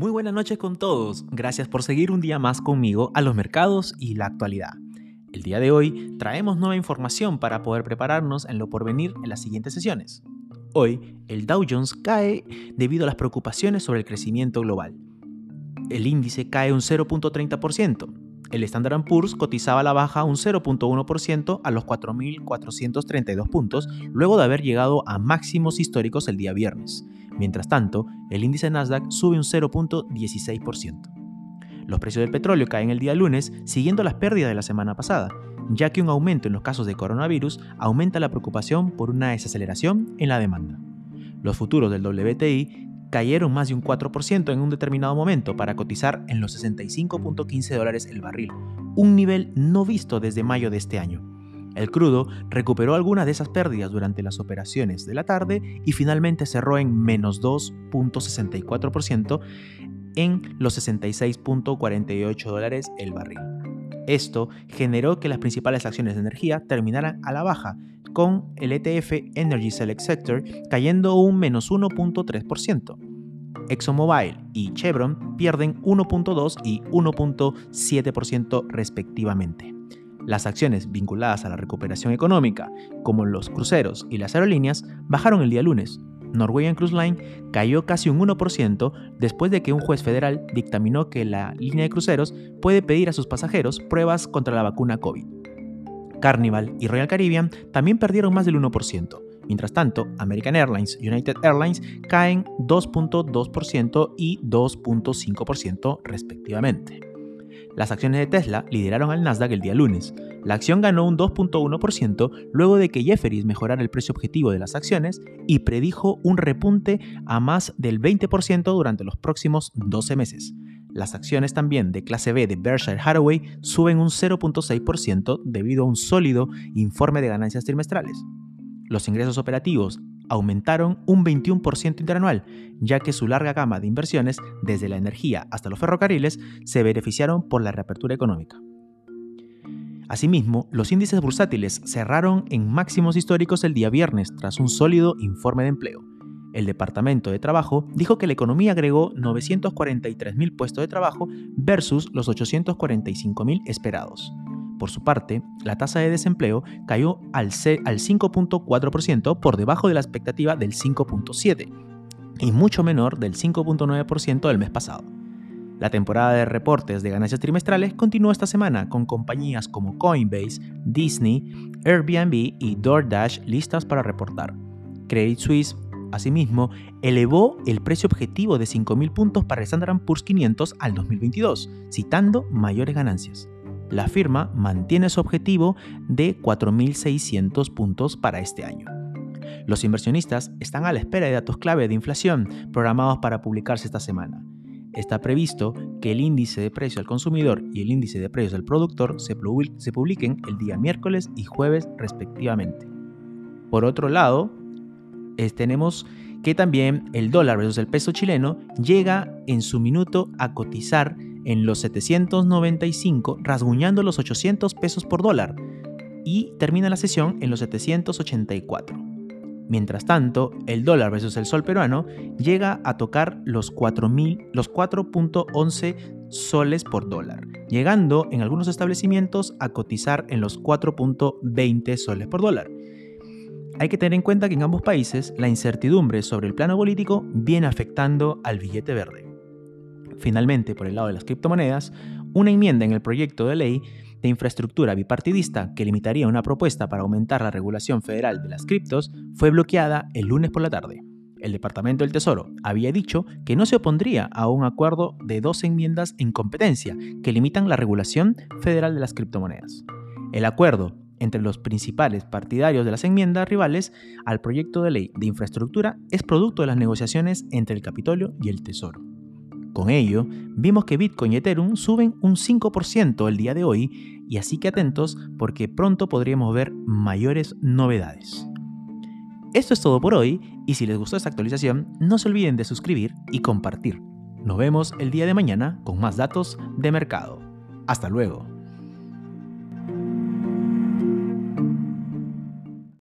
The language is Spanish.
Muy buenas noches con todos. Gracias por seguir un día más conmigo a los mercados y la actualidad. El día de hoy traemos nueva información para poder prepararnos en lo porvenir en las siguientes sesiones. Hoy, el Dow Jones cae debido a las preocupaciones sobre el crecimiento global. El índice cae un 0.30%. El Standard Poor's cotizaba a la baja un 0.1% a los 4.432 puntos luego de haber llegado a máximos históricos el día viernes. Mientras tanto, el índice Nasdaq sube un 0.16%. Los precios del petróleo caen el día lunes siguiendo las pérdidas de la semana pasada, ya que un aumento en los casos de coronavirus aumenta la preocupación por una desaceleración en la demanda. Los futuros del WTI cayeron más de un 4% en un determinado momento para cotizar en los 65.15 dólares el barril, un nivel no visto desde mayo de este año. El crudo recuperó algunas de esas pérdidas durante las operaciones de la tarde y finalmente cerró en menos 2.64% en los 66.48 dólares el barril. Esto generó que las principales acciones de energía terminaran a la baja, con el ETF Energy Select Sector cayendo un menos 1.3%. ExxonMobil y Chevron pierden 1.2 y 1.7% respectivamente. Las acciones vinculadas a la recuperación económica, como los cruceros y las aerolíneas, bajaron el día lunes. Norwegian Cruise Line cayó casi un 1% después de que un juez federal dictaminó que la línea de cruceros puede pedir a sus pasajeros pruebas contra la vacuna COVID. Carnival y Royal Caribbean también perdieron más del 1%. Mientras tanto, American Airlines y United Airlines caen 2.2% y 2.5% respectivamente. Las acciones de Tesla lideraron al Nasdaq el día lunes. La acción ganó un 2.1% luego de que Jefferies mejorara el precio objetivo de las acciones y predijo un repunte a más del 20% durante los próximos 12 meses. Las acciones también de clase B de Berkshire Hathaway suben un 0.6% debido a un sólido informe de ganancias trimestrales. Los ingresos operativos aumentaron un 21% interanual, ya que su larga gama de inversiones, desde la energía hasta los ferrocarriles, se beneficiaron por la reapertura económica. Asimismo, los índices bursátiles cerraron en máximos históricos el día viernes tras un sólido informe de empleo. El Departamento de Trabajo dijo que la economía agregó 943.000 puestos de trabajo versus los 845.000 esperados. Por su parte, la tasa de desempleo cayó al 5.4% por debajo de la expectativa del 5.7% y mucho menor del 5.9% del mes pasado. La temporada de reportes de ganancias trimestrales continuó esta semana con compañías como Coinbase, Disney, Airbnb y DoorDash listas para reportar. Credit Suisse, asimismo, elevó el precio objetivo de 5.000 puntos para el Standard Poor's 500 al 2022, citando mayores ganancias la firma mantiene su objetivo de 4.600 puntos para este año. Los inversionistas están a la espera de datos clave de inflación programados para publicarse esta semana. Está previsto que el índice de precio al consumidor y el índice de precios al productor se, publiquen el día miércoles y jueves respectivamente. Por otro lado, tenemos que también el dólar versus el peso chileno llega en su minuto a cotizar en los 795, rasguñando los 800 pesos por dólar, y termina la sesión en los 784. Mientras tanto, el dólar versus el sol peruano llega a tocar los 4.11 soles por dólar, llegando en algunos establecimientos a cotizar en los 4.20 soles por dólar. Hay que tener en cuenta que en ambos países la incertidumbre sobre el plano político viene afectando al billete verde. Finalmente, por el lado de las criptomonedas, una enmienda en el proyecto de ley de infraestructura bipartidista que limitaría una propuesta para aumentar la regulación federal de las criptos fue bloqueada el lunes por la tarde. El Departamento del Tesoro había dicho que no se opondría a un acuerdo de dos enmiendas en competencia que limitan la regulación federal de las criptomonedas. El acuerdo entre los principales partidarios de las enmiendas rivales al proyecto de ley de infraestructura es producto de las negociaciones entre el Capitolio y el Tesoro. Con ello, vimos que Bitcoin y Ethereum suben un 5% el día de hoy y así que atentos porque pronto podríamos ver mayores novedades. Esto es todo por hoy y si les gustó esta actualización no se olviden de suscribir y compartir. Nos vemos el día de mañana con más datos de mercado. Hasta luego.